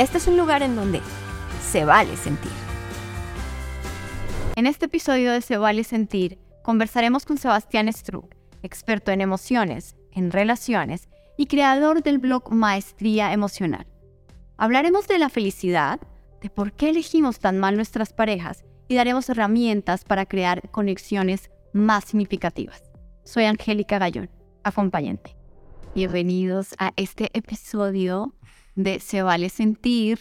Este es un lugar en donde se vale sentir. En este episodio de Se vale sentir, conversaremos con Sebastián Struck, experto en emociones, en relaciones y creador del blog Maestría Emocional. Hablaremos de la felicidad, de por qué elegimos tan mal nuestras parejas y daremos herramientas para crear conexiones más significativas. Soy Angélica Gallón, acompañante. Bienvenidos a este episodio de Se vale sentir,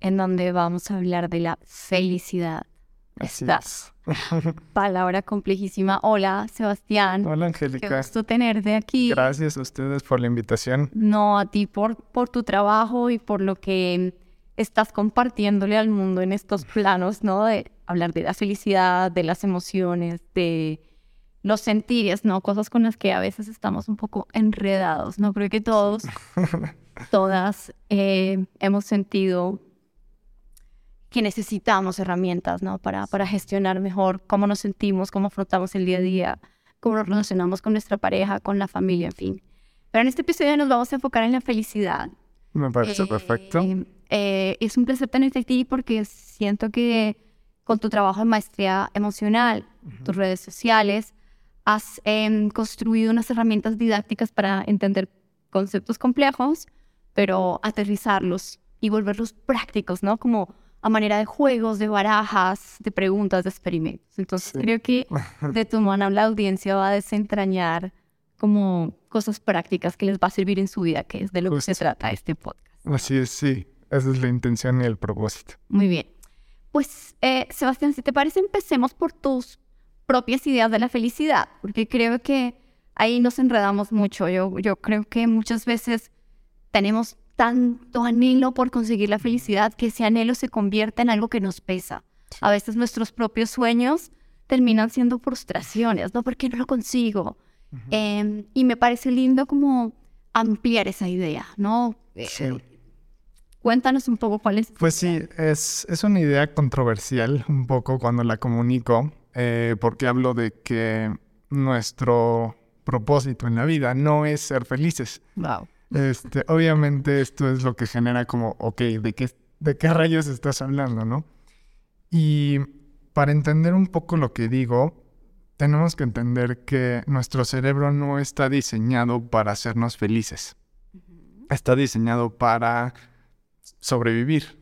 en donde vamos a hablar de la felicidad. Así Esta es. palabra complejísima. Hola, Sebastián. Hola, Qué Angélica. gusto tenerte aquí. Gracias a ustedes por la invitación. No, a ti por, por tu trabajo y por lo que estás compartiéndole al mundo en estos planos, ¿no? De hablar de la felicidad, de las emociones, de los sentires, ¿no? Cosas con las que a veces estamos un poco enredados, ¿no? Creo que todos, todas eh, hemos sentido que necesitamos herramientas, ¿no? Para, para gestionar mejor cómo nos sentimos, cómo afrontamos el día a día, cómo nos relacionamos con nuestra pareja, con la familia, en fin. Pero en este episodio nos vamos a enfocar en la felicidad. Me parece Eh, perfecto. eh, es un placer tenerte aquí porque siento que con tu trabajo en maestría emocional, tus redes sociales, has em, construido unas herramientas didácticas para entender conceptos complejos, pero aterrizarlos y volverlos prácticos, ¿no? Como a manera de juegos, de barajas, de preguntas, de experimentos. Entonces Sí. creo que de tu mano la audiencia va a desentrañar como cosas prácticas que les va a servir en su vida, que es de lo que se trata este podcast. Así es, sí. Esa es la intención y el propósito. Muy bien. Pues, eh, Sebastián, si te parece, empecemos por tus propias ideas de la felicidad, porque creo que ahí nos enredamos mucho. Yo, yo creo que muchas veces tenemos tanto anhelo por conseguir la felicidad que ese anhelo se convierte en algo que nos pesa. A veces nuestros propios sueños terminan siendo frustraciones, ¿no? ¿Por qué no lo consigo? Em, y me parece lindo como ampliar esa idea, ¿no? Eh, Sí. Cuéntanos un poco cuál es. Pues sí, es, es una idea controversial un poco cuando la comunico, eh, porque hablo de que nuestro propósito en la vida no es ser felices. Wow. Este, obviamente esto es lo que genera como, ok, ¿de qué, ¿de qué rayos estás hablando, no? Y para entender un poco lo que digo, tenemos que entender que nuestro cerebro no está diseñado para hacernos felices. Está diseñado para sobrevivir,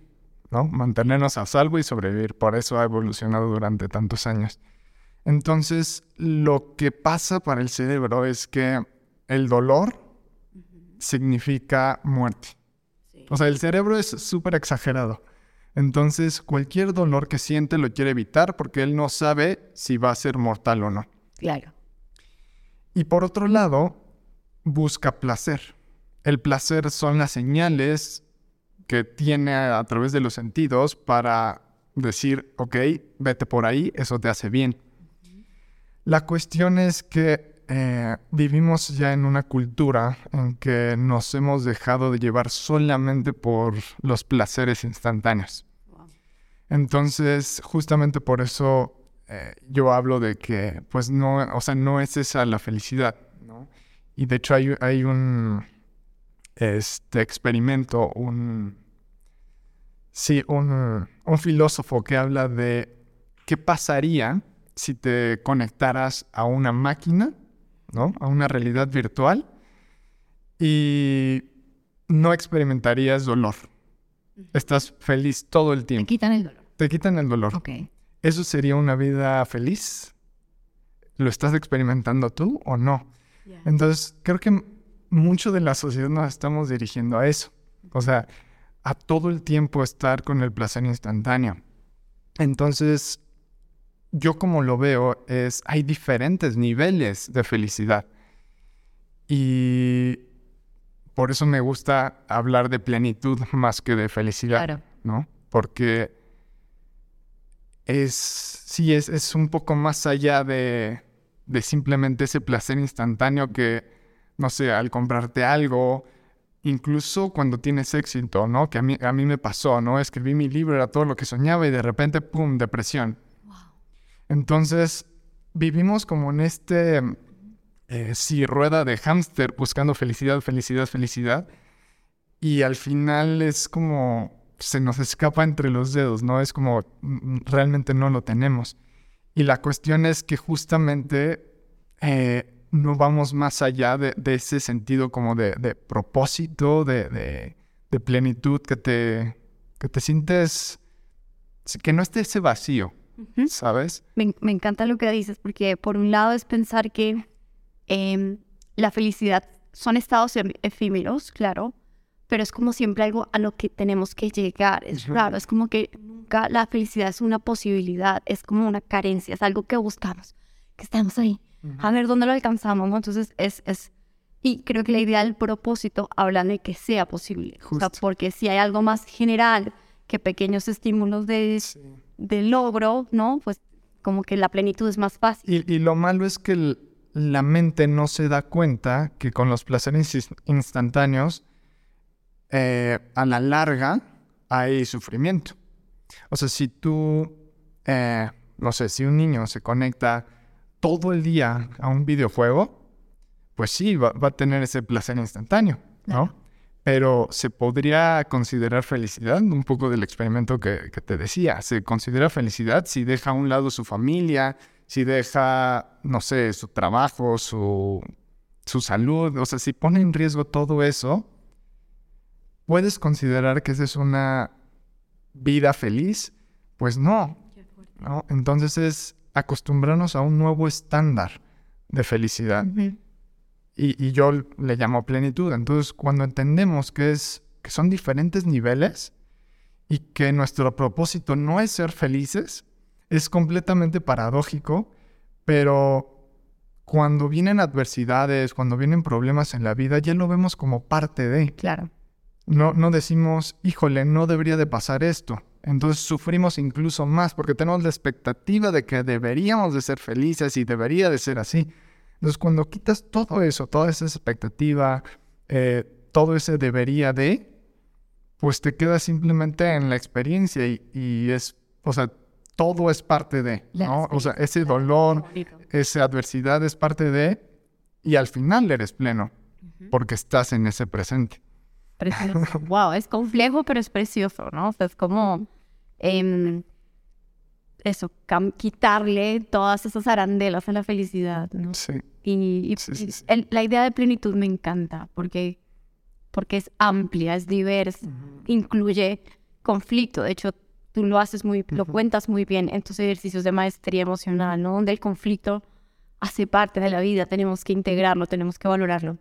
¿no? Mantenernos a salvo y sobrevivir. Por eso ha evolucionado durante tantos años. Entonces, lo que pasa para el cerebro es que el dolor significa muerte. O sea, el cerebro es súper exagerado. Entonces, cualquier dolor que siente lo quiere evitar porque él no sabe si va a ser mortal o no. Claro. Y por otro lado, busca placer. El placer son las señales que tiene a, a través de los sentidos para decir, ok, vete por ahí, eso te hace bien. La cuestión es que eh, vivimos ya en una cultura en que nos hemos dejado de llevar solamente por los placeres instantáneos. Entonces, justamente por eso eh, yo hablo de que, pues no, o sea, no es esa la felicidad, ¿no? Y de hecho hay, hay un este experimento, un sí, un, un filósofo que habla de qué pasaría si te conectaras a una máquina, ¿no? A una realidad virtual y no experimentarías dolor. Estás feliz todo el Te tiempo. quitan el dolor. Te quitan el dolor. Ok. ¿Eso sería una vida feliz? ¿Lo estás experimentando tú o no? Entonces, creo que mucho de la sociedad nos estamos dirigiendo a eso. O sea, a todo el tiempo estar con el placer instantáneo. Entonces, yo como lo veo es, hay diferentes niveles de felicidad. Y por eso me gusta hablar de plenitud más que de felicidad. Claro. ¿no? Porque es, sí, es, es un poco más allá de, de simplemente ese placer instantáneo que, no sé, al comprarte algo, incluso cuando tienes éxito, ¿no? Que a mí, a mí me pasó, ¿no? Escribí mi libro, era todo lo que soñaba y de repente, ¡pum!, depresión. Entonces, vivimos como en este, eh, rueda de hámster buscando felicidad, felicidad, felicidad. y al final es como se nos escapa entre los dedos, ¿no? Es como mm, realmente no lo tenemos. Y la cuestión es que justamente eh, no vamos más allá de, ese sentido como de, propósito, de, plenitud, que te, que te sientes, que no esté ese vacío, ¿sabes? Me, encanta lo que dices, porque por un lado es pensar que em, la felicidad son estados efímeros, claro, pero es como siempre algo a lo que tenemos que llegar. Es raro, es como que nunca la felicidad es una posibilidad, es como una carencia, es algo que buscamos, que estamos ahí, a ver dónde lo alcanzamos, ¿no? Entonces es, es, y creo que la idea del propósito habla de que sea posible, o sea, porque si hay algo más general que pequeños estímulos de, de logro, ¿no? Pues como que la plenitud es más fácil. Y, y lo malo es que la mente no se da cuenta que con los placeres instantáneos, eh, a la larga hay sufrimiento. O sea, si tú, eh, no sé, si un niño se conecta todo el día a un videojuego, pues sí, va, a tener ese placer instantáneo, ¿no? Pero se podría considerar felicidad, un poco del experimento que, que, te decía, se considera felicidad si deja a un lado su familia, si deja, no sé, su trabajo, su, su salud, o sea, si pone en riesgo todo eso, ¿puedes considerar que esa es una vida feliz? Pues no. ¿no? Entonces es acostumbrarnos a un nuevo estándar de felicidad. Y, yo le llamo plenitud. Entonces, cuando entendemos que, es, que son diferentes niveles y que nuestro propósito no es ser felices, es completamente paradójico, pero cuando vienen adversidades, cuando vienen problemas en la vida, ya lo vemos como parte de. Claro. No, no decimos, híjole, no debería de pasar esto. Entonces sufrimos incluso más porque tenemos la expectativa de que deberíamos de ser felices y debería de ser así. Entonces cuando quitas todo eso, toda esa expectativa, eh, todo ese debería de, pues te quedas simplemente en la experiencia y, es, o sea, todo es parte de, ¿no? O sea, ese dolor, esa adversidad es parte de, y al final eres pleno, porque estás en ese presente. Precioso. wow, es complejo, pero es precioso, ¿no? O sea, es como em, eso, quitarle todas esas arandelas a la felicidad, ¿no? Sí. Y, la idea de plenitud me encanta porque, porque es amplia, es diversa, incluye conflicto. De hecho, tú lo haces muy, lo cuentas muy bien en tus ejercicios de maestría emocional, ¿no? Donde el conflicto hace parte de la vida, tenemos que integrarlo, tenemos que valorarlo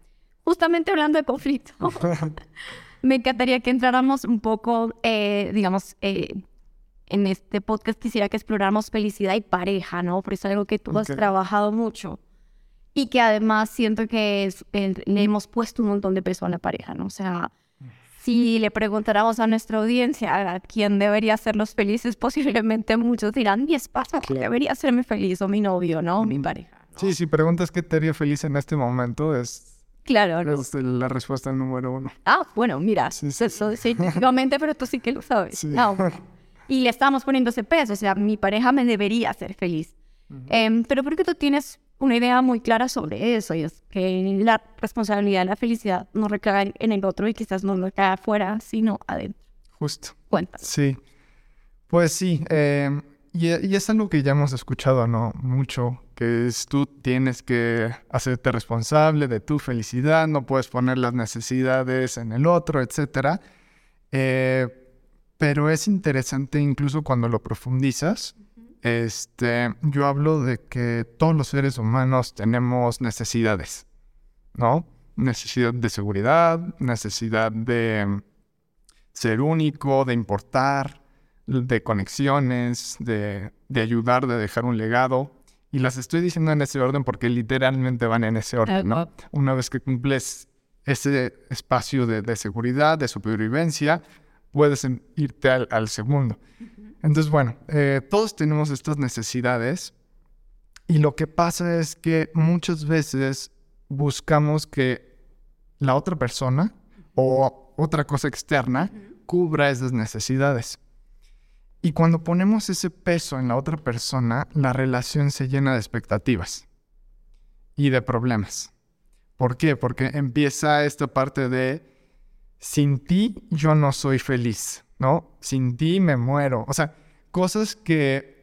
justamente hablando de conflicto, me encantaría que entráramos un poco, eh, digamos, eh, en este podcast quisiera que exploráramos felicidad y pareja, ¿no? Porque es algo que tú has trabajado mucho y que además siento que eh, le hemos puesto un montón de peso a la pareja, ¿no? O sea, si le preguntáramos a nuestra audiencia a quién debería hacerlos felices, posiblemente muchos dirán, mi esposa debería hacerme feliz o mi novio, ¿no? mi pareja. Sí, si preguntas qué te haría feliz en este momento, es Claro. Es la respuesta número uno. Ah, bueno, mira, sí, sí. Eso, pero tú sí que lo sabes. y le estamos poniendo ese peso, o sea, mi pareja me debería hacer feliz. Em, pero porque tú tienes una idea muy clara sobre eso, y es que la responsabilidad de la felicidad no recae en el otro y quizás no recae afuera, sino adentro. Justo. Cuenta. Sí. Pues sí, em, y, y, es algo que ya hemos escuchado, ¿no? Mucho que es tú tienes que hacerte responsable de tu felicidad, no puedes poner las necesidades en el otro, etc. Eh, pero es interesante incluso cuando lo profundizas. Este, yo hablo de que todos los seres humanos tenemos necesidades, ¿no? Necesidad de seguridad, necesidad de ser único, de importar, de conexiones, de, de ayudar, de dejar un legado. Y las estoy diciendo en ese orden porque literalmente van en ese orden, ¿no? Una vez que cumples ese espacio de, seguridad, de supervivencia, puedes irte al, segundo. Entonces, bueno, eh, todos tenemos estas necesidades y lo que pasa es que muchas veces buscamos que la otra persona o otra cosa externa cubra esas necesidades. Y cuando ponemos ese peso en la otra persona, la relación se llena de expectativas y de problemas. ¿Por qué? Porque empieza esta parte de sin ti yo no soy feliz, ¿no? Sin ti me muero. O sea, cosas que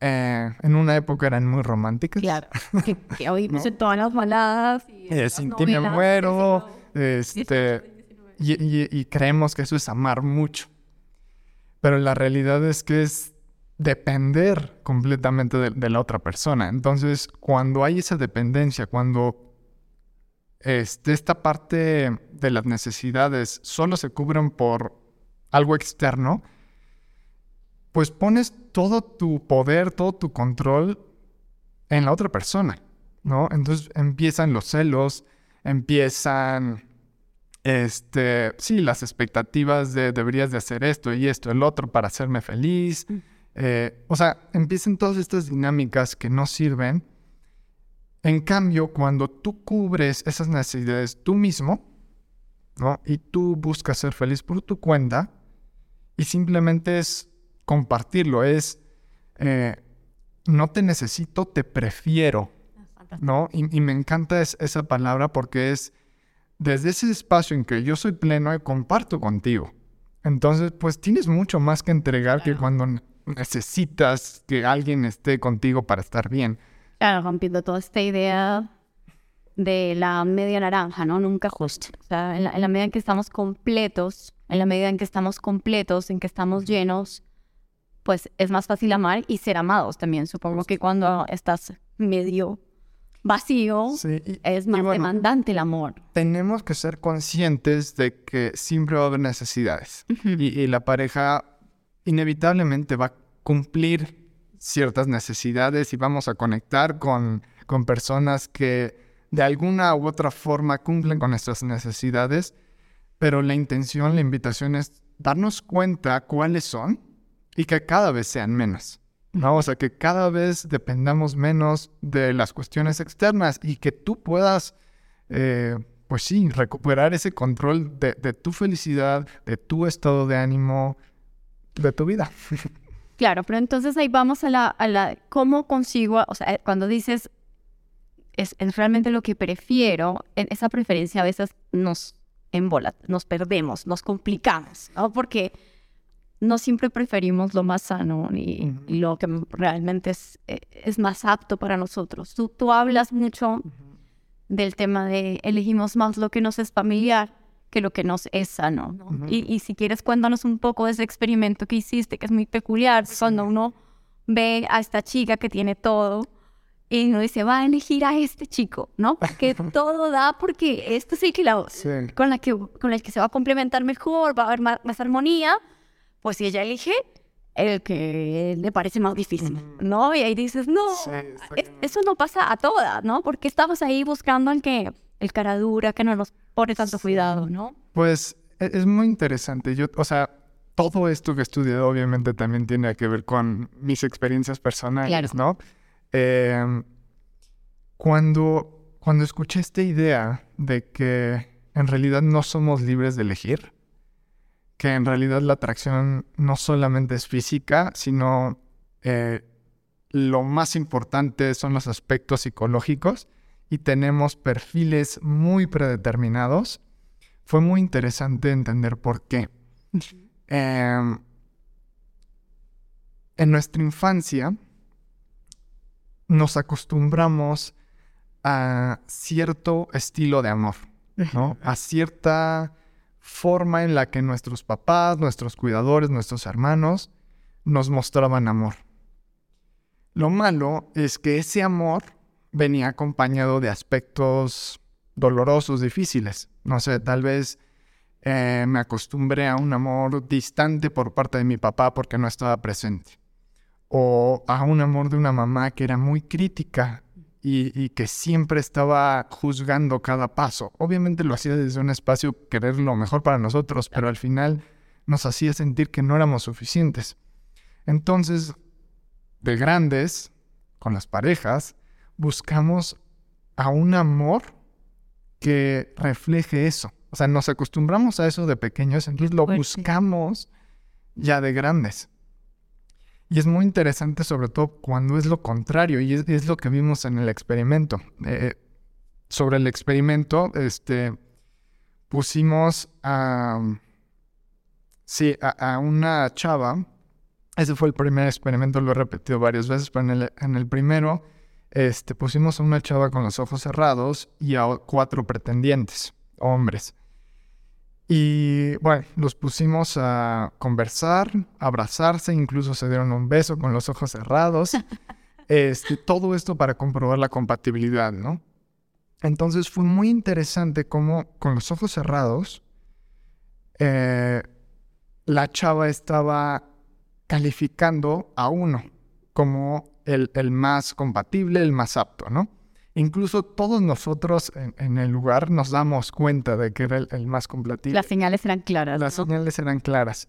eh, en una época eran muy románticas. Claro, que, que oímos en todas las baladas. Y Eh, sin ti me muero. Este, y, y- y creemos que eso es amar mucho. Pero la realidad es que es depender completamente de, de la otra persona. Entonces, cuando hay esa dependencia, cuando esta parte de las necesidades solo se cubren por algo externo, pues pones todo tu poder, todo tu control en la otra persona, ¿no? Entonces empiezan los celos, empiezan, este, sí, las expectativas de deberías de hacer esto y esto, el otro para hacerme feliz. Eh, o sea, empiezan todas estas dinámicas que no sirven. En cambio, cuando tú cubres esas necesidades tú mismo, ¿no? Y tú buscas ser feliz por tu cuenta, y simplemente es compartirlo, es eh, no te necesito, te prefiero, ¿no? Y, y me encanta es- esa palabra porque es desde ese espacio en que yo soy pleno y comparto contigo. Entonces, pues tienes mucho más que entregar que cuando ne- necesitas que alguien esté contigo para estar bien. Claro, rompiendo toda esta idea de la media naranja, ¿no? Nunca justo. O sea, en la, en la medida en que estamos completos, en la medida en que estamos completos, en que estamos llenos, pues es más fácil amar y ser amados también. Supongo que cuando estás medio vacío, Sí, y- es más bueno, demandante el amor. tenemos que ser conscientes de que siempre va a haber necesidades y, y la pareja inevitablemente va a cumplir ciertas necesidades y vamos a conectar con, con personas que de alguna u otra forma cumplen con nuestras necesidades, pero la intención, la invitación es darnos cuenta cuáles son y que cada vez sean menos. ¿no? O sea, que cada vez dependamos menos de las cuestiones externas y que tú puedas, eh, pues sí, recuperar ese control de, de tu felicidad, de tu estado de ánimo, de tu vida. Claro, pero entonces ahí vamos a la, a la cómo consigo, o sea, cuando dices es, es realmente lo que prefiero, en esa preferencia a veces nos embola, nos perdemos, nos complicamos, ¿no? Porque no siempre preferimos lo más sano y lo que realmente es, eh, es más apto para nosotros. Tú, tú hablas mucho del tema de elegimos más lo que nos es familiar que lo que nos es sano. ¿no? Ujú. y, y si quieres, cuéntanos un poco de ese experimento que hiciste, que es muy peculiar, cuando uno ve a esta chica que tiene todo y uno dice, va a elegir a este chico, ¿no? Porque todo da, porque este es el que la, Sí. con, la que, con el que se va a complementar mejor, va a haber más, más armonía, pues si ella elige el que le parece más difícil, ¿no? Y ahí dices, no, Sí, eso no pasa a todas, ¿no? Porque estamos ahí buscando al que, el cara dura, que no nos pone tanto cuidado, ¿no? Pues e- es muy interesante. Yo, o sea, todo esto que he estudiado obviamente también tiene que ver con mis experiencias personales, Claro. ¿no? Em, cuando, cuando escuché esta idea de que en realidad no somos libres de elegir, que en realidad la atracción no solamente es física, sino eh, lo más importante son los aspectos psicológicos y tenemos perfiles muy predeterminados, fue muy interesante entender por qué. Em, en nuestra infancia nos acostumbramos a cierto estilo de amor, ¿no? A cierta forma en la que nuestros papás, nuestros cuidadores, nuestros hermanos nos mostraban amor. Lo malo es que ese amor venía acompañado de aspectos dolorosos, difíciles. No sé, tal vez eh, me acostumbré a un amor distante por parte de mi papá porque no estaba presente. O a un amor de una mamá que era muy crítica y, y que siempre estaba juzgando cada paso. Obviamente lo hacía desde un espacio querer lo mejor para nosotros, pero al final nos hacía sentir que no éramos suficientes. Entonces, de grandes, con las parejas, buscamos a un amor que refleje eso. O sea, nos acostumbramos a eso de pequeños, entonces lo Fuerte. buscamos ya de grandes. Y es muy interesante sobre todo cuando es lo contrario, y es, es lo que vimos en el experimento. Eh, sobre el experimento, este, pusimos a, sí, a, una chava. Ese fue el primer experimento, lo he repetido varias veces, pero en el, en el primero este, pusimos a una chava con los ojos cerrados y a cuatro pretendientes, hombres. Y bueno, los pusimos a conversar, a abrazarse, incluso se dieron un beso con los ojos cerrados. Este, todo esto para comprobar la compatibilidad, ¿no? Entonces fue muy interesante cómo con los ojos cerrados eh, la chava estaba calificando a uno como el, más compatible, el más apto, ¿no? Incluso todos nosotros en, el lugar nos damos cuenta de que era el, más compatible. Las señales eran claras. Las señales eran claras.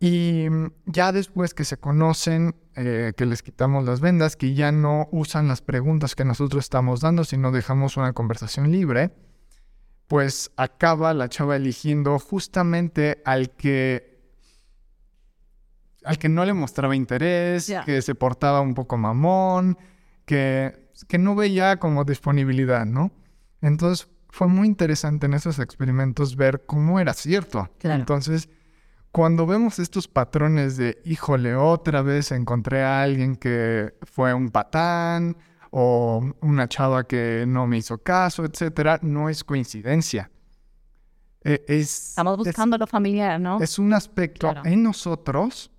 Y mm, ya después que se conocen, eh, que les quitamos las vendas, que ya no usan las preguntas que nosotros estamos dando, sino dejamos una conversación libre, pues acaba la chava eligiendo justamente al que al que no le mostraba interés, que se portaba un poco mamón, que, que no veía como disponibilidad, ¿no? Entonces fue muy interesante en esos experimentos ver cómo era cierto. Entonces, cuando vemos estos patrones de, híjole, otra vez encontré a alguien que fue un patán o una chava que no me hizo caso, etcétera, no es coincidencia. E, Estamos buscando lo familiar, ¿no? Es un aspecto en nosotros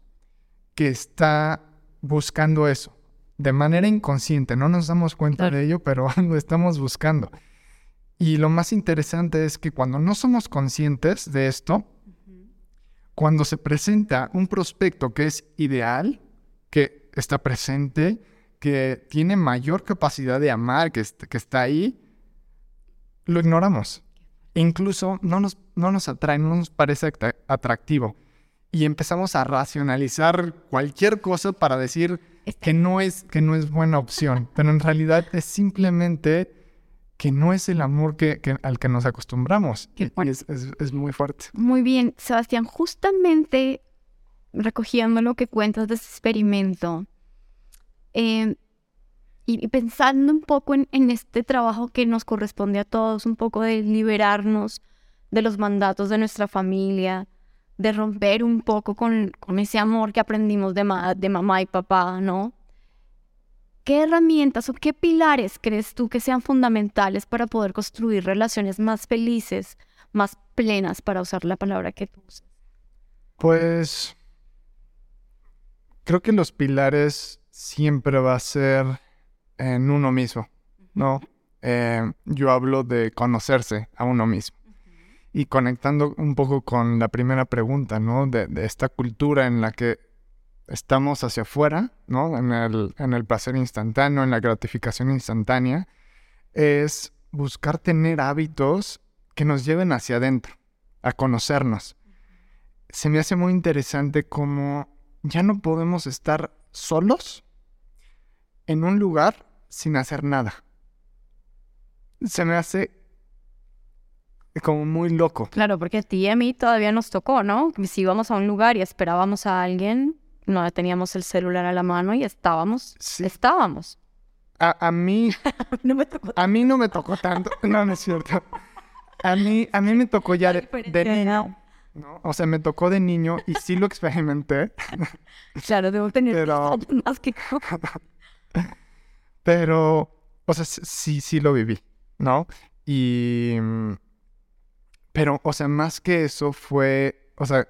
que está buscando eso de manera inconsciente. No nos damos cuenta de ello, pero lo estamos buscando. Y lo más interesante es que cuando no somos conscientes de esto, cuando se presenta un prospecto que es ideal, que está presente, que tiene mayor capacidad de amar, que, que está ahí, lo ignoramos. Incluso no nos, no nos atrae, no nos parece atractivo. Y empezamos a racionalizar cualquier cosa para decir que no es, que no es buena opción. Pero en realidad es simplemente que no es el amor que, al que nos acostumbramos. es, muy fuerte. Muy bien, Sebastián, justamente recogiendo lo que cuentas de ese experimento em, y, pensando un poco en, este trabajo que nos corresponde a todos, un poco de liberarnos de los mandatos de nuestra familia, de romper un poco con, con ese amor que aprendimos de, de mamá y papá, ¿no? ¿Qué herramientas o qué pilares crees tú que sean fundamentales para poder construir relaciones más felices, más plenas, para usar la palabra que tú usas? Pues creo que los pilares siempre va a ser en uno mismo, ¿no? Eh, yo hablo de conocerse a uno mismo. Y conectando un poco con la primera pregunta, ¿no? de esta cultura en la que estamos hacia afuera, ¿no? En el, en el placer instantáneo, en la gratificación instantánea, es buscar tener hábitos que nos lleven hacia adentro, a conocernos. Se me hace muy interesante cómo ya no podemos estar solos en un lugar sin hacer nada. Se me hace como muy loco. Claro, porque a ti y a mí todavía nos tocó, ¿no? Si íbamos a un lugar y esperábamos a alguien, no teníamos el celular a la mano y estábamos, estábamos. A, mí, no me tocó. a mí no me tocó tanto, no, no es cierto. A mí, a mí me tocó ya de, niño, ¿no? O sea, me tocó de niño y sí lo experimenté. Claro, debo tener pero... más que Pero, o sea, sí, sí lo viví, ¿no? Y... Pero, o sea, más que eso fue, o sea,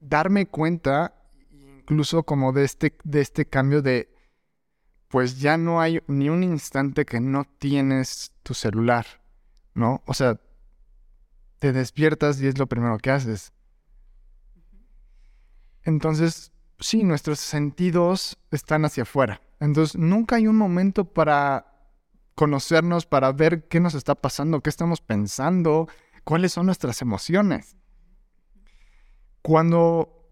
darme cuenta incluso como de este, de este cambio de, pues ya no hay ni un instante que no tienes tu celular, ¿no? O sea, te despiertas y es lo primero que haces. Entonces, sí, nuestros sentidos están hacia afuera. Entonces, nunca hay un momento para conocernos, para ver qué nos está pasando, qué estamos pensando, cuáles son nuestras emociones. Cuando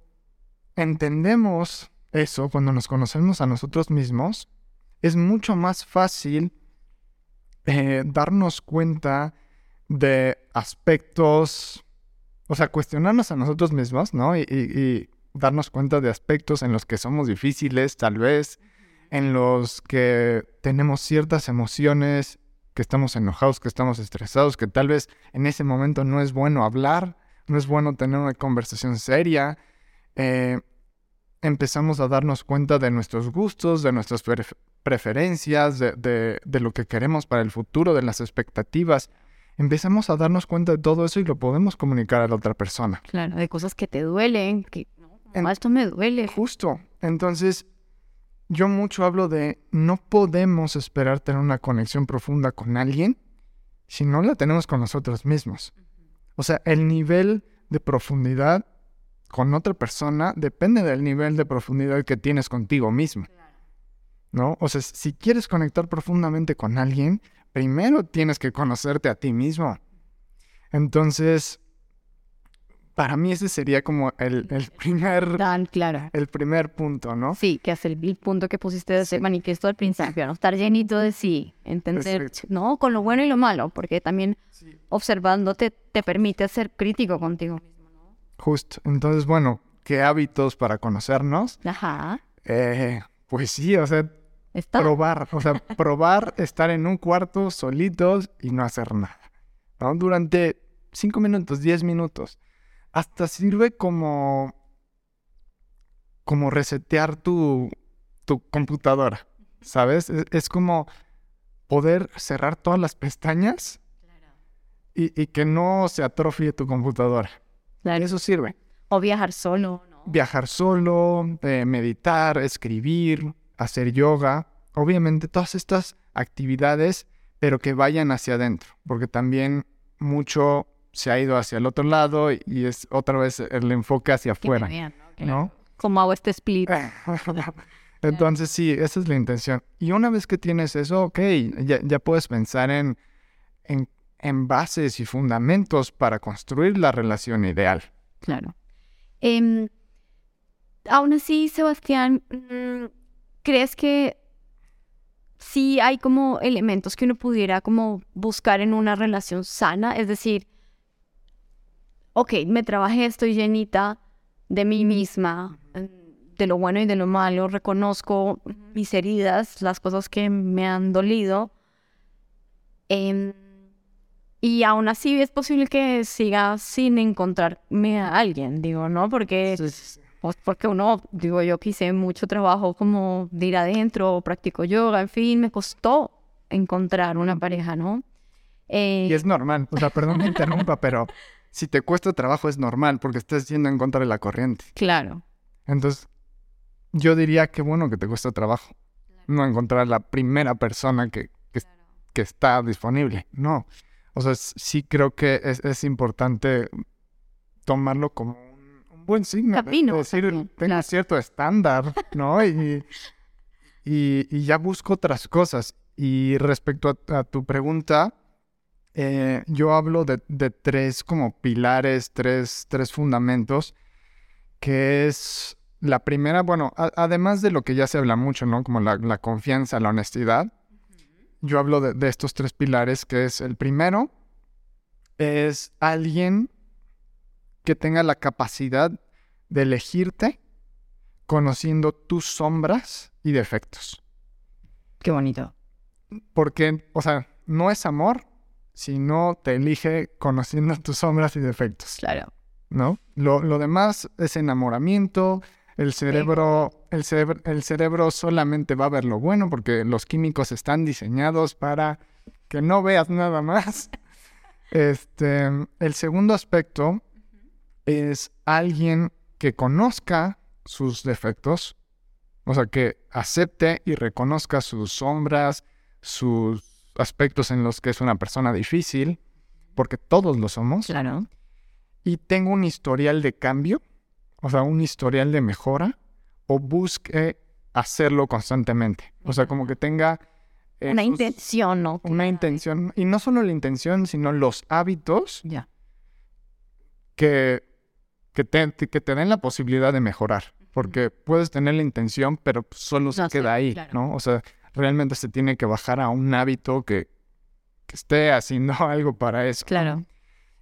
entendemos eso, cuando nos conocemos a nosotros mismos, es mucho más fácil eh, darnos cuenta de aspectos, o sea, cuestionarnos a nosotros mismos, ¿no? Y, darnos cuenta de aspectos en los que somos difíciles, tal vez, en los que tenemos ciertas emociones que estamos enojados, que estamos estresados, que tal vez en ese momento no es bueno hablar, no es bueno tener una conversación seria. Eh, empezamos a darnos cuenta de nuestros gustos, de nuestras preferencias, de, lo que queremos para el futuro, de las expectativas. Empezamos a darnos cuenta de todo eso y lo podemos comunicar a la otra persona. Claro, de cosas que te duelen, que no, esto me duele. Justo. Entonces, yo mucho hablo de no podemos esperar tener una conexión profunda con alguien si no la tenemos con nosotros mismos. O sea, el nivel de profundidad con otra persona depende del nivel de profundidad que tienes contigo mismo. ¿No? O sea, si quieres conectar profundamente con alguien, primero tienes que conocerte a ti mismo. Entonces, para mí ese sería como el, primer... Tan claro. El primer punto, ¿no? Sí, que es el, punto que pusiste de ese manifiesto al principio, ¿no? Estar llenito de sí, entender, ¿no? Con lo bueno y lo malo, porque también observándote te permite ser crítico contigo mismo, ¿no? Justo. Entonces, bueno, ¿qué hábitos para conocernos? Ajá. Eh, pues sí, o sea, probar, o sea, probar estar en un cuarto solitos y no hacer nada, ¿no? Durante cinco minutos, diez minutos hasta sirve como, como resetear tu, tu computadora, ¿sabes? E, es, como poder cerrar todas las pestañas y, que no se atrofie tu computadora. Eso sirve. O viajar solo, ¿no? Viajar solo, eh, meditar, escribir, hacer yoga. Obviamente todas estas actividades, pero que vayan hacia adentro, porque también mucho se ha ido hacia el otro lado y es otra vez el enfoque hacia afuera. ¿no? Como hago este split. Entonces sí, esa es la intención. Y una vez que tienes eso, ok, ya, puedes pensar en, en, bases y fundamentos para construir la relación ideal. Claro. Em, aún así, Sebastián, mm, ¿crees que sí hay como elementos que uno pudiera como buscar en una relación sana? Es decir, ok, me trabajé, estoy llenita de mí misma, de lo bueno y de lo malo, reconozco mis heridas, las cosas que me han dolido. Em, y aún así es posible que siga sin encontrarme a alguien, digo, ¿no? Porque, pues, porque uno, digo, yo quise mucho trabajo como de ir adentro, practico yoga, en fin, me costó encontrar una pareja, ¿no? y es normal, o sea, perdón que interrumpa, pero si te cuesta trabajo es normal porque estás yendo en contra de la corriente. Claro. Entonces, yo diría que bueno que te cuesta trabajo. No encontrar la primera persona que, que, está disponible. No. O sea, sí creo que es, importante tomarlo como un, buen signo. Camino. decir, tengo cierto estándar, ¿no? Y, y, ya busco otras cosas. Y respecto a tu pregunta, eh, yo hablo de, tres como pilares, tres, tres fundamentos, que es la primera, bueno, además de lo que ya se habla mucho, ¿no? Como la, confianza, la honestidad, yo hablo de, estos tres pilares, que es el primero, es alguien que tenga la capacidad de elegirte conociendo tus sombras y defectos. Qué bonito. Porque, o sea, no es amor si no te elige conociendo tus sombras y defectos. Claro. ¿No? Lo, demás es enamoramiento. El cerebro, el cerebro, el cerebro solamente va a ver lo bueno porque los químicos están diseñados para que no veas nada más. Este, el segundo aspecto es alguien que conozca sus defectos, o sea, que acepte y reconozca sus sombras, sus aspectos en los que es una persona difícil, porque todos lo somos. Claro. Y tengo un historial de cambio, o sea, un historial de mejora, o busque hacerlo constantemente. O sea, como que tenga... una intención, ¿no? Una intención. Y no solo la intención, sino los hábitos ya. que, que, te, que te den la posibilidad de mejorar. Porque puedes tener la intención, pero solo se queda ahí, ¿no? O sea, realmente se tiene que bajar a un hábito que, esté haciendo algo para eso. Claro.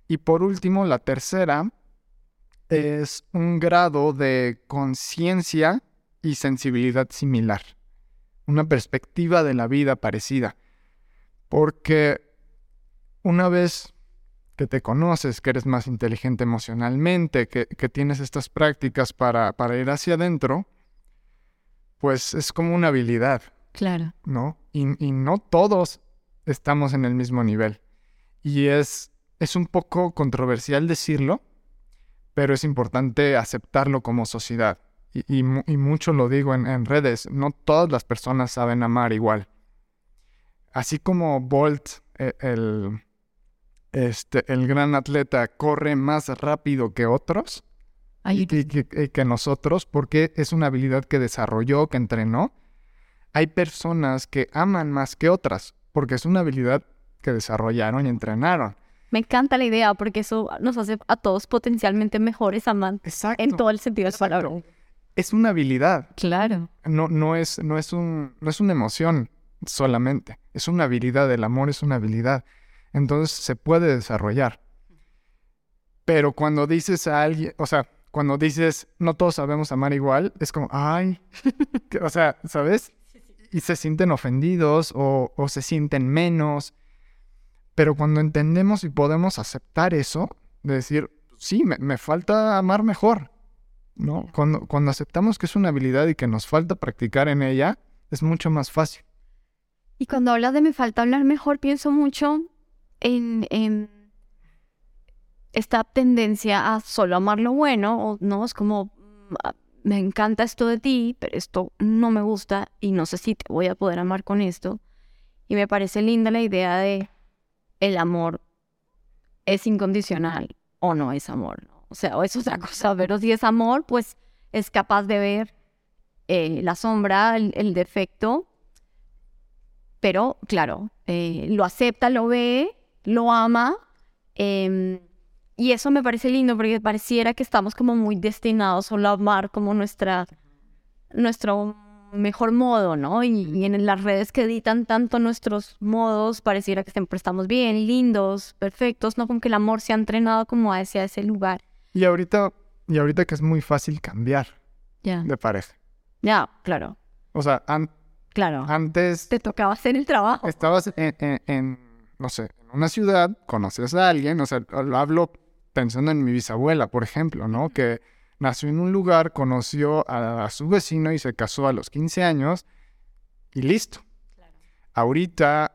Y por último, la tercera es un grado de conciencia y sensibilidad similar, una perspectiva de la vida parecida. Porque una vez que te conoces, que eres más inteligente emocionalmente, que, tienes estas prácticas para, para ir hacia adentro, pues es como una habilidad. Claro. ¿No? Y, no todos estamos en el mismo nivel. Y es, es un poco controversial decirlo, pero es importante aceptarlo como sociedad. Y, mucho lo digo en, redes, no todas las personas saben amar igual. Así como Bolt, e, el, este, el gran atleta, corre más rápido que otros y, que, nosotros, porque es una habilidad que desarrolló, que entrenó. Hay personas que aman más que otras, porque es una habilidad que desarrollaron y entrenaron. Me encanta la idea porque eso nos hace a todos potencialmente mejores amantes. En todo el sentido de la palabra. Es una habilidad. Claro. No, no, es, no, es un, no es una emoción solamente. Es una habilidad. El amor es una habilidad. Entonces se puede desarrollar. Pero cuando dices a alguien, o sea, cuando dices no todos sabemos amar igual, es como, ay, o sea, ¿sabes? Y se sienten ofendidos o, o se sienten menos pero cuando entendemos y podemos aceptar eso, de decir, sí, me, falta amar mejor, ¿no? Cuando, cuando aceptamos que es una habilidad y que nos falta practicar en ella, es mucho más fácil. Y cuando hablas de me falta hablar mejor, pienso mucho en, en esta tendencia a solo amar lo bueno, o no, es como, mm, me encanta esto de ti, pero esto no me gusta y no sé si te voy a poder amar con esto. Y me parece linda la idea de el amor es incondicional o no es amor. O sea, o es otra cosa, pero si es amor, pues es capaz de ver eh, la sombra, el, defecto, pero claro, eh, lo acepta, lo ve, lo ama, em, y eso me parece lindo porque pareciera que estamos como muy destinados solo a amar como nuestra, nuestro mejor modo, ¿no? Y, en las redes que editan tanto nuestros modos, pareciera que siempre estamos bien, lindos, perfectos, ¿no? Como que el amor se ha entrenado como hacia ese lugar. Y ahorita, y ahorita que es muy fácil cambiar de pareja. Ya, claro. O sea, claro. antes... Te tocaba hacer el trabajo. Estabas en, no sé, en una ciudad, conoces a alguien, o sea, lo hablo pensando en mi bisabuela, por ejemplo, ¿no? Que nació en un lugar, conoció a, su vecino y se casó a los 15 años y listo. Ahorita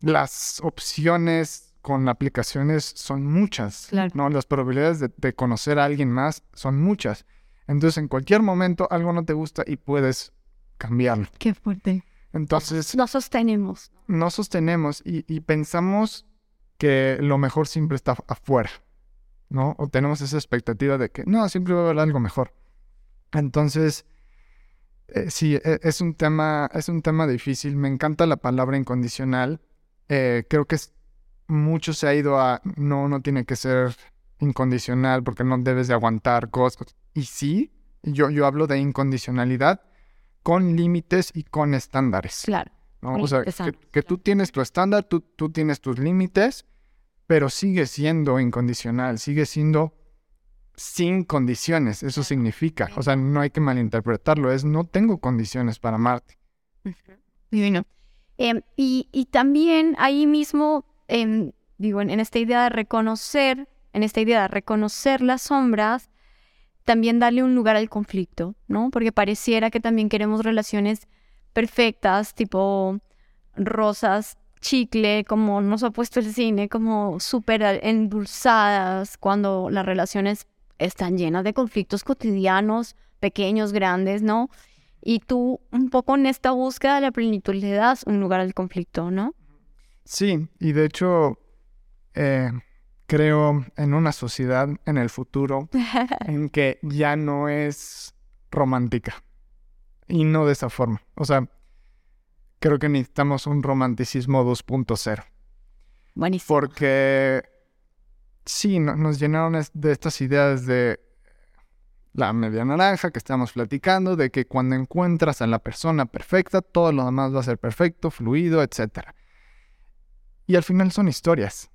las opciones con aplicaciones son muchas, ¿no? Las probabilidades de, conocer a alguien más son muchas. Entonces, en cualquier momento algo no te gusta y puedes cambiarlo. Qué fuerte. Entonces... No sostenemos. No sostenemos y pensamos que lo mejor siempre está afuera. ¿no? O tenemos esa expectativa de que, no, siempre va a haber algo mejor. Entonces, eh, sí, e, es un, tema, es un tema difícil. Me encanta la palabra incondicional. Eh, creo que mucho se ha ido a, no, no tiene que ser incondicional porque no debes de aguantar cosas. Y sí, yo, yo hablo de incondicionalidad con límites y con estándares. Claro. O sea, que, tú tienes tu estándar, tú, tú tienes tus límites pero sigue siendo incondicional, sigue siendo sin condiciones, eso significa, o sea, no hay que malinterpretarlo, es no tengo condiciones para amarte. Divino. Em, y, también ahí mismo, em, digo, en, esta idea de reconocer, en esta idea de reconocer las sombras, también darle un lugar al conflicto, ¿no? Porque pareciera que también queremos relaciones perfectas, tipo rosas chicle, como nos ha puesto el cine, como súper endulzadas, cuando las relaciones están llenas de conflictos cotidianos, pequeños, grandes, ¿no? Y tú un poco en esta búsqueda de la plenitud le das un lugar al conflicto, ¿no? Sí, y de hecho eh, creo en una sociedad en el futuro en que ya no es romántica y no de esa forma. O sea, creo que necesitamos un romanticismo 2.0. Buenísimo. Porque sí, nos llenaron de estas ideas de la media naranja que estamos platicando, de que cuando encuentras a la persona perfecta, todo lo demás va a ser perfecto, fluido, etc. Y al final son historias.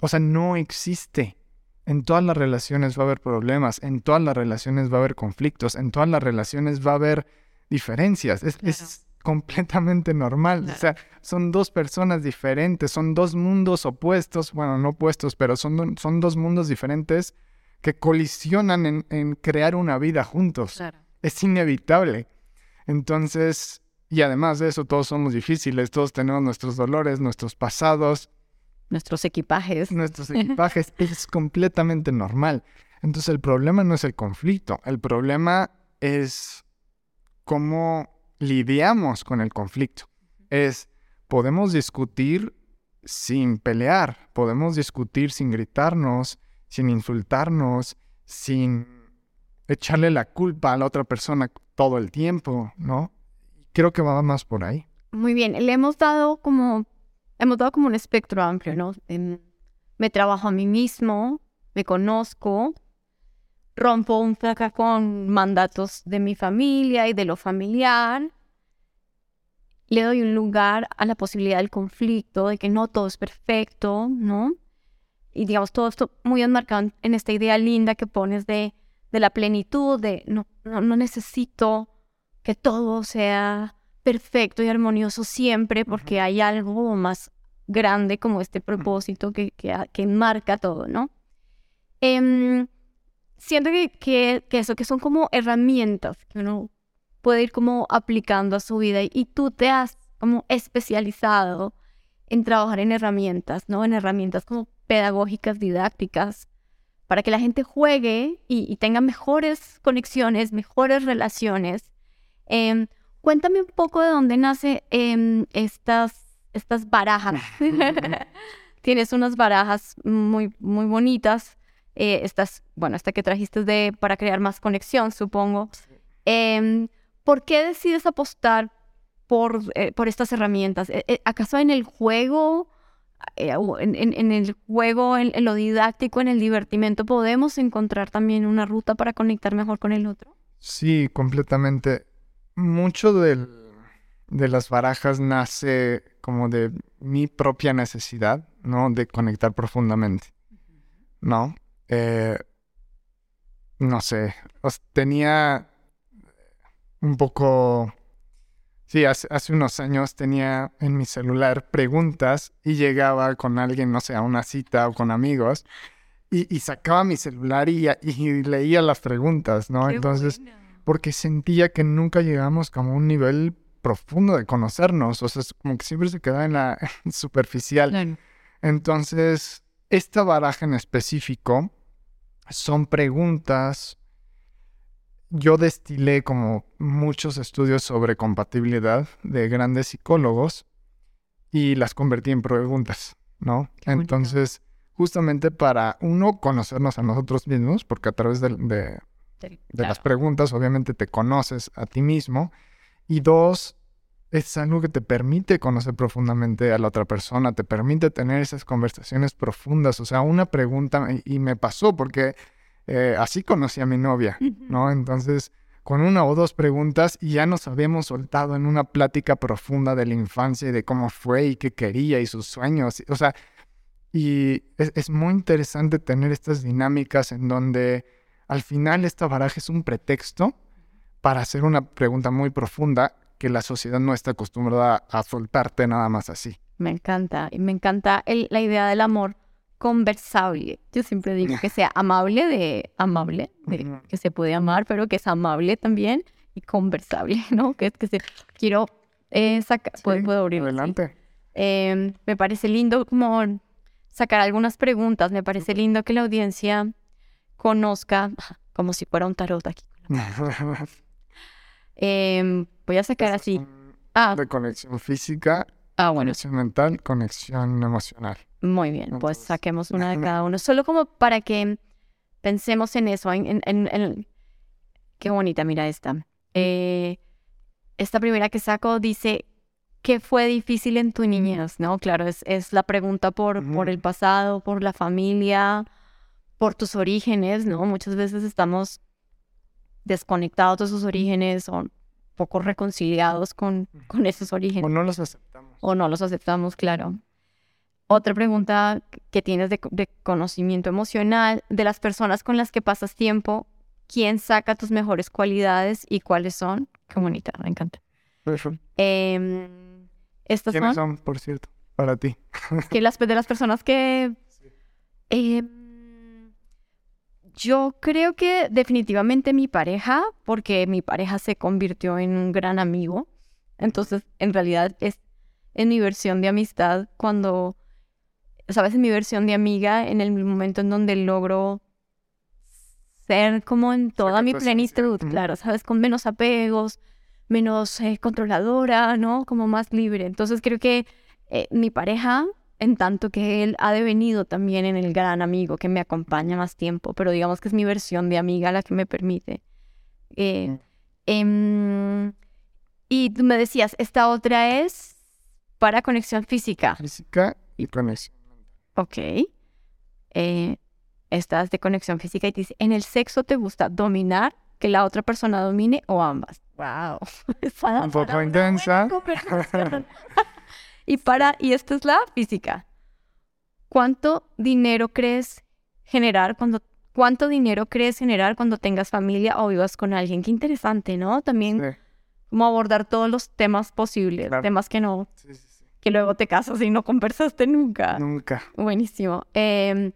O sea, no existe. En todas las relaciones va a haber problemas, en todas las relaciones va a haber conflictos, en todas las relaciones va a haber diferencias. Es, completamente normal. O sea, son dos personas diferentes, son dos mundos opuestos, bueno, no opuestos, pero son, son dos mundos diferentes que colisionan en, en crear una vida juntos. Es inevitable. Entonces, y además de eso, todos somos difíciles, todos tenemos nuestros dolores, nuestros pasados. Nuestros equipajes. Nuestros equipajes. es completamente normal. Entonces el problema no es el conflicto, el problema es cómo lidiamos con el conflicto. Es, podemos discutir sin pelear, podemos discutir sin gritarnos, sin insultarnos, sin echarle la culpa a la otra persona todo el tiempo, ¿no? Creo que va más por ahí. Muy bien, le hemos dado como, hemos dado como un espectro amplio, ¿no? me trabajo a mí mismo, me conozco, rompo un poco con mandatos de mi familia y de lo familiar. Le doy un lugar a la posibilidad del conflicto, de que no todo es perfecto, ¿no? Y digamos, todo esto muy enmarcado en esta idea linda que pones de, de la plenitud, de no, no, necesito que todo sea perfecto y armonioso siempre, porque hay algo más grande como este propósito que, que, que enmarca todo, ¿no? Eh, siento que, que, eso, que son como herramientas que uno puede ir como aplicando a su vida y, tú te has como especializado en trabajar en herramientas, ¿no? En herramientas como pedagógicas, didácticas, para que la gente juegue y, tenga mejores conexiones, mejores relaciones. Em, cuéntame un poco de dónde nacen em, estas, estas barajas. Tienes unas barajas muy, muy bonitas eh, estas, bueno, esta que trajiste de para crear más conexión, supongo. Em, ¿Por qué decides apostar por, eh, por estas herramientas? Eh, ¿Acaso en el juego, en, en, el juego, en, lo didáctico, en el divertimento, podemos encontrar también una ruta para conectar mejor con el otro? Sí, completamente. Mucho del, de las barajas nace como de mi propia necesidad, ¿no? De conectar profundamente, ¿no? Eh, no sé, tenía un poco... Sí, hace, unos años tenía en mi celular preguntas y llegaba con alguien, no sé, a una cita o con amigos y, sacaba mi celular y, leía las preguntas, ¿no? Entonces, porque sentía que nunca llegamos como a un nivel profundo de conocernos, o sea, como que siempre se quedaba en la superficial. Entonces, esta baraja en específico son preguntas. Yo destilé como muchos estudios sobre compatibilidad de grandes psicólogos y las convertí en preguntas, ¿no? Entonces, justamente para uno conocernos a nosotros mismos, porque a través de, de, las preguntas obviamente te conoces a ti mismo, y dos, es algo que te permite conocer profundamente a la otra persona, te permite tener esas conversaciones profundas. O sea, una pregunta, y, me pasó porque eh, así conocí a mi novia, ¿no? Entonces, con una o dos preguntas y ya nos habíamos soltado en una plática profunda de la infancia y de cómo fue y qué quería y sus sueños. O sea, y es, es muy interesante tener estas dinámicas en donde al final esta baraja es un pretexto para hacer una pregunta muy profunda que la sociedad no está acostumbrada a soltarte nada más así. Me encanta, y me encanta la idea del amor conversable. Yo siempre digo que sea amable de amable, de, que se puede amar, pero que es amable también y conversable, ¿no? Que es que se quiero eh, sacar, puedo, abrir. Adelante. Em, me parece lindo como sacar algunas preguntas. Me parece lindo que la audiencia conozca como si fuera un tarot aquí. eh, Voy a sacar así. Ah. De conexión física. Ah, bueno. Conexión mental, conexión emocional. Muy bien, pues saquemos una de cada uno. Solo como para que pensemos en eso. En, en, Qué bonita, mira esta. Eh, esta primera que saco dice, ¿qué fue difícil en tu niñez? ¿No? Claro, es, es la pregunta por, por el pasado, por la familia, por tus orígenes, ¿no? Muchas veces estamos desconectados de sus orígenes o poco reconciliados con, con esos orígenes. O no los aceptamos. O no los aceptamos, claro. Otra pregunta que tienes de, conocimiento emocional, de las personas con las que pasas tiempo, ¿quién saca tus mejores cualidades y cuáles son? Qué bonita, me encanta. Estas ¿Quiénes son, son, por cierto, para ti? que las de las personas que em, yo creo que definitivamente mi pareja, porque mi pareja se convirtió en un gran amigo. Entonces, en realidad es en mi versión de amistad cuando, sabes, en mi versión de amiga, en el momento en donde logro ser como en toda mi plenitud, claro, sabes, con menos apegos, menos eh, controladora, ¿no? Como más libre. Entonces creo que eh, mi pareja, en tanto que él ha devenido también en el gran amigo que me acompaña más tiempo, pero digamos que es mi versión de amiga la que me permite. Eh, Mm. em, y tú me decías, esta otra es para conexión física. Física y conexión. Ok. Eh, esta es de conexión física y te dice, ¿en el sexo te gusta dominar, que la otra persona domine o ambas? Wow. Un poco intensa. y para, y esta es la física. ¿Cuánto dinero crees generar cuando, cuánto dinero crees generar cuando tengas familia o vivas con alguien? Qué interesante, ¿no? También Sí, como abordar todos los temas posibles, Claro. temas que no, sí, sí, sí. que luego te casas y no conversaste nunca. Nunca. Buenísimo. Em,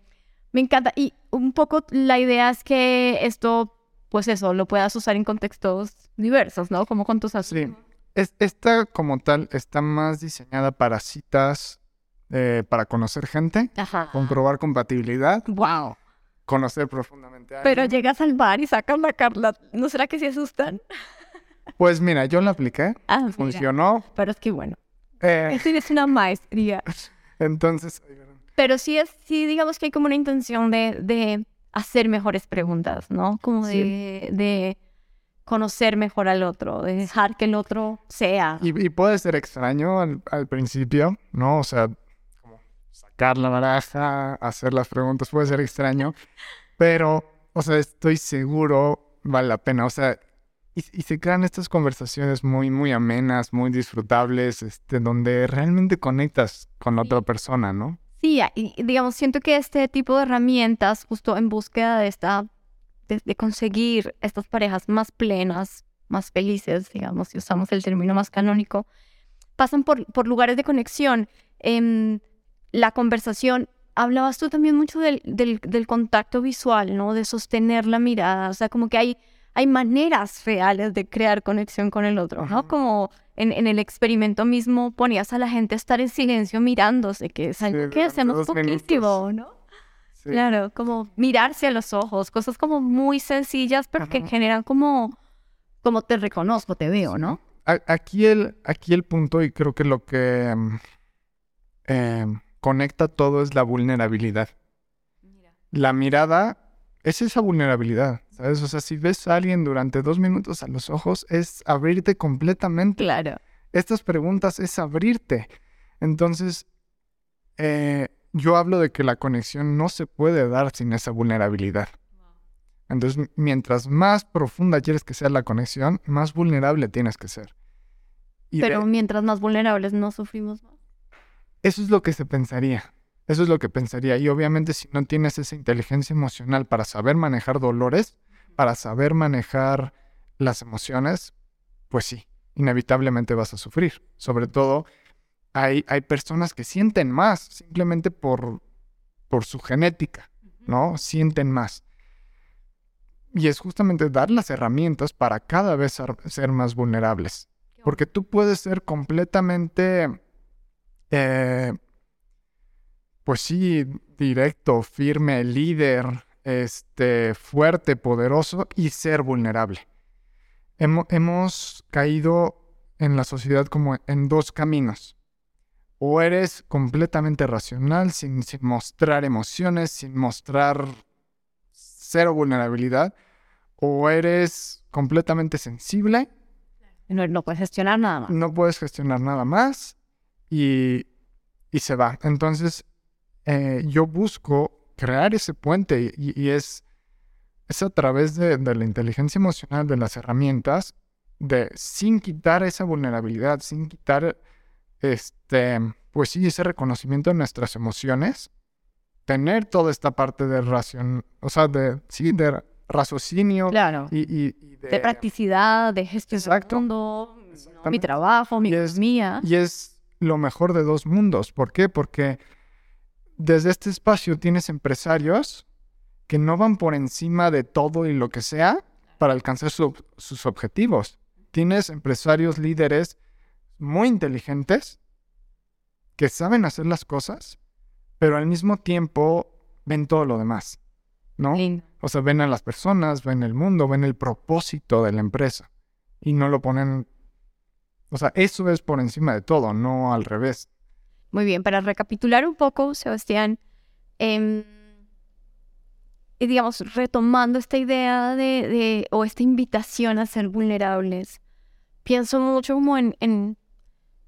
me encanta. Y un poco la idea es que esto, pues eso, lo puedas usar en contextos diversos, ¿no? Como con tus Sí. Es, esta como tal está más diseñada para citas, eh, para conocer gente, Ajá. comprobar compatibilidad, Wow. conocer profundamente a Pero alguien. llegas al bar y sacas la Carla. ¿No será que se asustan? Pues mira, yo lo apliqué, Ah, mira. funcionó. Pero es que bueno. eh, es una maestría. entonces. Pero sí es, sí digamos que hay como una intención de, de hacer mejores preguntas, ¿no? Como Sí. de, de conocer mejor al otro, de dejar que el otro sea. Y, y puede ser extraño al, al principio, ¿no? O sea, como sacar la baraja, hacer las preguntas, puede ser extraño, pero, o sea, estoy seguro vale la pena. O sea, y, y se crean estas conversaciones muy, muy amenas, muy disfrutables, este, donde realmente conectas con la otra persona, ¿no? Sí, y digamos, siento que este tipo de herramientas, justo en búsqueda de esta, de, de conseguir estas parejas más plenas, más felices, digamos, si usamos el término más canónico, pasan por, por lugares de conexión. En la conversación, hablabas tú también mucho del, del, del contacto visual, ¿no? De sostener la mirada, o sea, como que hay, hay maneras reales de crear conexión con el otro, ¿no? Como en, en el experimento mismo ponías a la gente a estar en silencio mirándose, que es algo que hacemos poquísimo, minutos. ¿no? Sí. Claro, como mirarse a los ojos, cosas como muy sencillas, pero que generan como, como te reconozco, te veo, ¿no? Aquí el, aquí el punto, y creo que lo que em, em, conecta todo es la vulnerabilidad. La mirada es esa vulnerabilidad, ¿sabes? O sea, si ves a alguien durante dos minutos a los ojos, es abrirte completamente. Claro. Estas preguntas es abrirte. Entonces, eh, yo hablo de que la conexión no se puede dar sin esa vulnerabilidad. Entonces, mientras más profunda quieres que sea la conexión, más vulnerable tienes que ser. Y de- Pero mientras más vulnerables no sufrimos más. eso es lo que se pensaría. Eso es lo que pensaría. Y obviamente si no tienes esa inteligencia emocional para saber manejar dolores, para saber manejar las emociones, pues sí, inevitablemente vas a sufrir. Sobre todo, hay, hay personas que sienten más simplemente por, por su genética, ¿no? Sienten más. Y es justamente dar las herramientas para cada vez ser, más vulnerables. Porque tú puedes ser completamente, eh, pues sí, directo, firme, líder, este, fuerte, poderoso y ser vulnerable. Hemo- hemos caído en la sociedad como en dos caminos. O eres completamente racional, sin, sin mostrar emociones, sin mostrar cero vulnerabilidad, o eres completamente sensible No, no puedes gestionar nada más. no puedes gestionar nada más y, y se va. Entonces, eh, yo busco crear ese puente y, y es, es a través de, de la inteligencia emocional, de las herramientas, de sin quitar esa vulnerabilidad, sin quitar, este, pues sí, ese reconocimiento de nuestras emociones, tener toda esta parte de ración, o sea, de, sí, de raciocinio Claro. y, y- y De practicidad, de gestión del Exacto. mundo, Mi trabajo, mi Y es- economía. Y es lo mejor de dos mundos. ¿Por qué? Porque desde este espacio tienes empresarios que no van por encima de todo y lo que sea para alcanzar su- sus objetivos. Tienes empresarios líderes muy inteligentes que saben hacer las cosas, pero al mismo tiempo ven todo lo demás, ¿no? Lindo. O sea, ven a las personas, ven el mundo, ven el propósito de la empresa y no lo ponen... O sea, eso es por encima de todo, no al revés. Muy bien, para recapitular un poco, Sebastián, y digamos, retomando esta idea de, de- o esta invitación a ser vulnerables, pienso mucho como en, en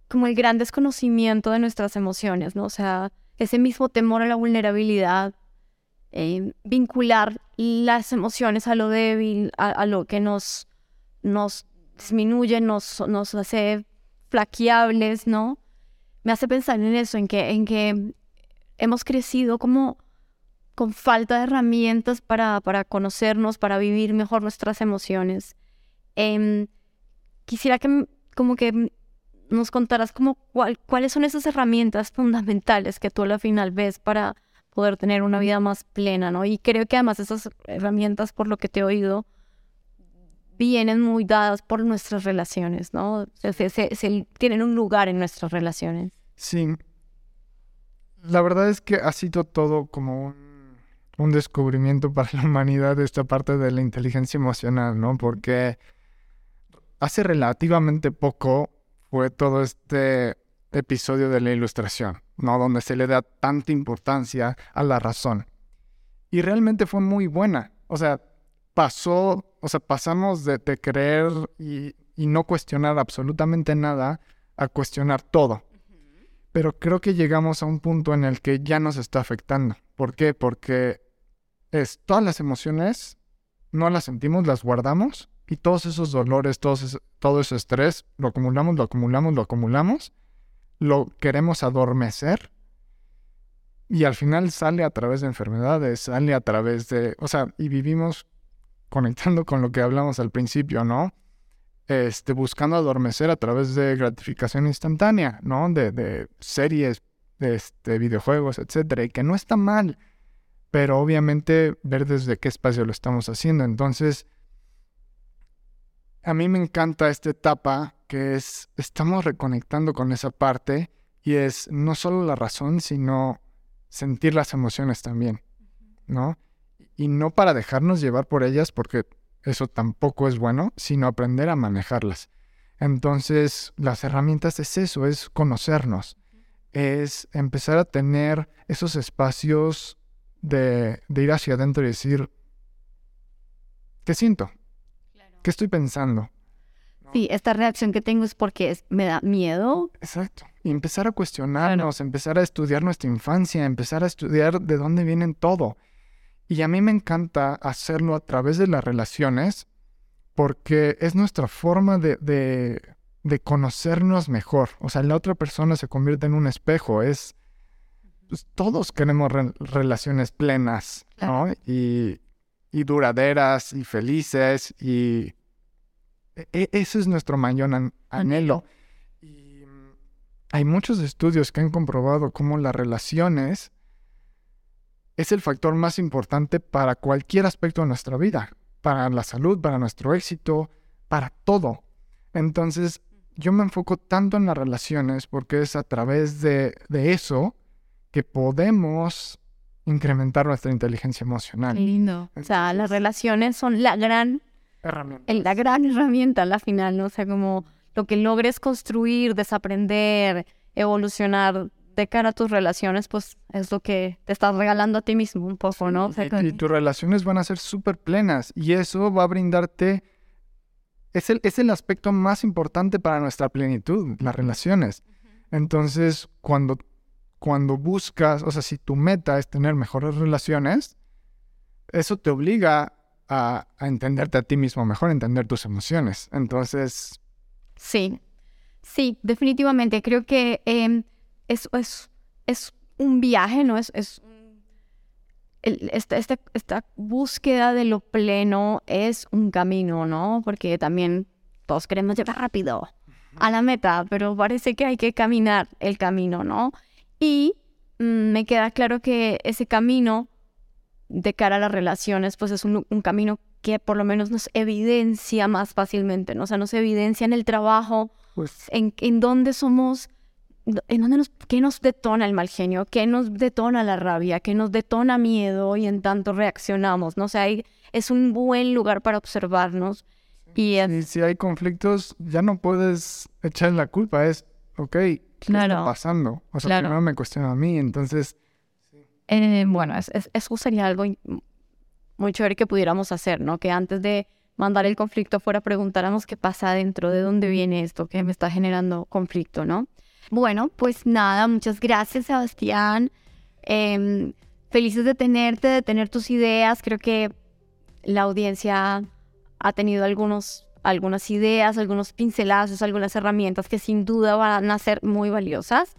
como el gran desconocimiento de nuestras emociones, ¿no? O sea, ese mismo temor a la vulnerabilidad, em, vincular las emociones a lo débil, a, lo que nos, nos disminuye, nos, nos hace flaqueables, ¿no? me hace pensar en eso, en que, en que hemos crecido como con falta de herramientas para, para conocernos, para vivir mejor nuestras emociones. Em, quisiera que como que nos contaras como cuál- cuáles son esas herramientas fundamentales que tú al final ves para poder tener una vida más plena, ¿no? Y creo que además esas herramientas, por lo que te he oído, vienen muy dadas por nuestras relaciones, ¿no? O sea, se- se- se- tienen un lugar en nuestras relaciones. Sí. La verdad es que ha sido todo como un, un descubrimiento para la humanidad esta parte de la inteligencia emocional, ¿no? Porque hace relativamente poco fue todo este episodio de la ilustración, ¿no? Donde se le da tanta importancia a la razón. Y realmente fue muy buena. O sea, pasó, o sea, pasamos de, de creer y, y no cuestionar absolutamente nada a cuestionar todo. Pero creo que llegamos a un punto en el que ya nos está afectando. ¿Por qué? Porque es todas las emociones no las sentimos, las guardamos y todos esos dolores, todos ese- todo ese estrés, lo acumulamos, lo acumulamos, lo acumulamos, lo queremos adormecer y al final sale a través de enfermedades, sale a través de, o sea, y vivimos conectando con lo que hablamos al principio, ¿no? Este, buscando adormecer a través de gratificación instantánea, ¿no? De, series, de este, videojuegos, etcétera, y que no está mal, pero obviamente ver desde qué espacio lo estamos haciendo. Entonces, a mí me encanta esta etapa que es, estamos reconectando con esa parte y es no solo la razón, sino sentir las emociones también, ¿no? Y no para dejarnos llevar por ellas, porque eso tampoco es bueno, sino aprender a manejarlas. Entonces, las herramientas es eso, es conocernos, es empezar a tener esos espacios de, de ir hacia adentro y decir, ¿qué siento? ¿Qué estoy pensando? Sí, esta reacción que tengo es porque es- me da miedo. Exacto. Y empezar a cuestionarnos, empezar a estudiar nuestra infancia, empezar a estudiar de dónde vienen todo. Y a mí me encanta hacerlo a través de las relaciones porque es nuestra forma de, de, de conocernos mejor. O sea, la otra persona se convierte en un espejo. Es, pues, todos queremos re- relaciones plenas, ¿no? Y, y duraderas y felices y e- e- ese es nuestro mayor an- anhelo. Y hay muchos estudios que han comprobado cómo las relaciones es el factor más importante para cualquier aspecto de nuestra vida, para la salud, para nuestro éxito, para todo. Entonces, yo me enfoco tanto en las relaciones porque es a través de, de eso que podemos incrementar nuestra inteligencia emocional. lindo. O sea, las Entonces- relaciones son la gran, Herramienta. el- la gran herramienta a la final, ¿no? O sea, como lo que logres construir, desaprender, evolucionar de cara a tus relaciones, pues es lo que te estás regalando a ti mismo un poco, ¿no? O sea, Y, y tus relaciones van a ser súper plenas y eso va a brindarte... Es el, es el aspecto más importante para nuestra plenitud, las relaciones. Entonces, cuando, cuando buscas, o sea, si tu meta es tener mejores relaciones, eso te obliga a, entenderte a ti mismo mejor, a entender tus emociones. Entonces, Sí, sí, definitivamente. Creo que em, es, un viaje, ¿no? Es, es esta, esta, esta búsqueda de lo pleno es un camino, ¿no? Porque también todos queremos llevar rápido. a la meta, pero parece que hay que caminar el camino, ¿no? Y mm, me queda claro que ese camino de cara a las relaciones, pues es un, camino que por lo menos nos evidencia más fácilmente, ¿no? O sea, nos evidencia en el trabajo, pues, en, en dónde somos, en dónde nos, qué nos detona el mal genio, qué nos detona la rabia, qué nos detona miedo y en tanto reaccionamos, ¿no? O sea, es un buen lugar para observarnos. Y, si hay conflictos, ya no puedes echar la culpa, es, ok, ¿qué está pasando? O sea, primero me cuestiona a mí, entonces eh, bueno, eso sería algo muy chévere que pudiéramos hacer, ¿no? Que antes de mandar el conflicto fuera preguntáramos qué pasa dentro, de dónde viene esto que me está generando conflicto, ¿no? Bueno, pues nada, muchas gracias Sebastián. Em, felices de tenerte, de tener tus ideas. Creo que la audiencia ha tenido algunos, algunas ideas, algunos pincelazos, algunas herramientas que sin duda van a ser muy valiosas.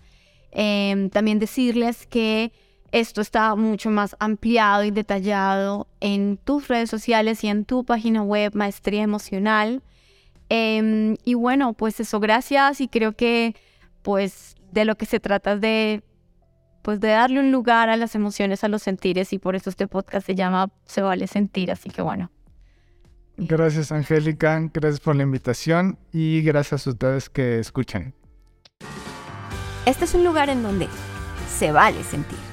Em, también decirles que esto está mucho más ampliado y detallado en tus redes sociales y en tu página web Maestría Emocional. Em, y bueno, pues eso, gracias y creo que pues de lo que se trata es de pues de darle un lugar a las emociones, a los sentires y por eso este podcast se llama Se vale sentir, así que bueno. Gracias Angélica, gracias por la invitación y gracias a ustedes que escuchan. Este es un lugar en donde se vale sentir.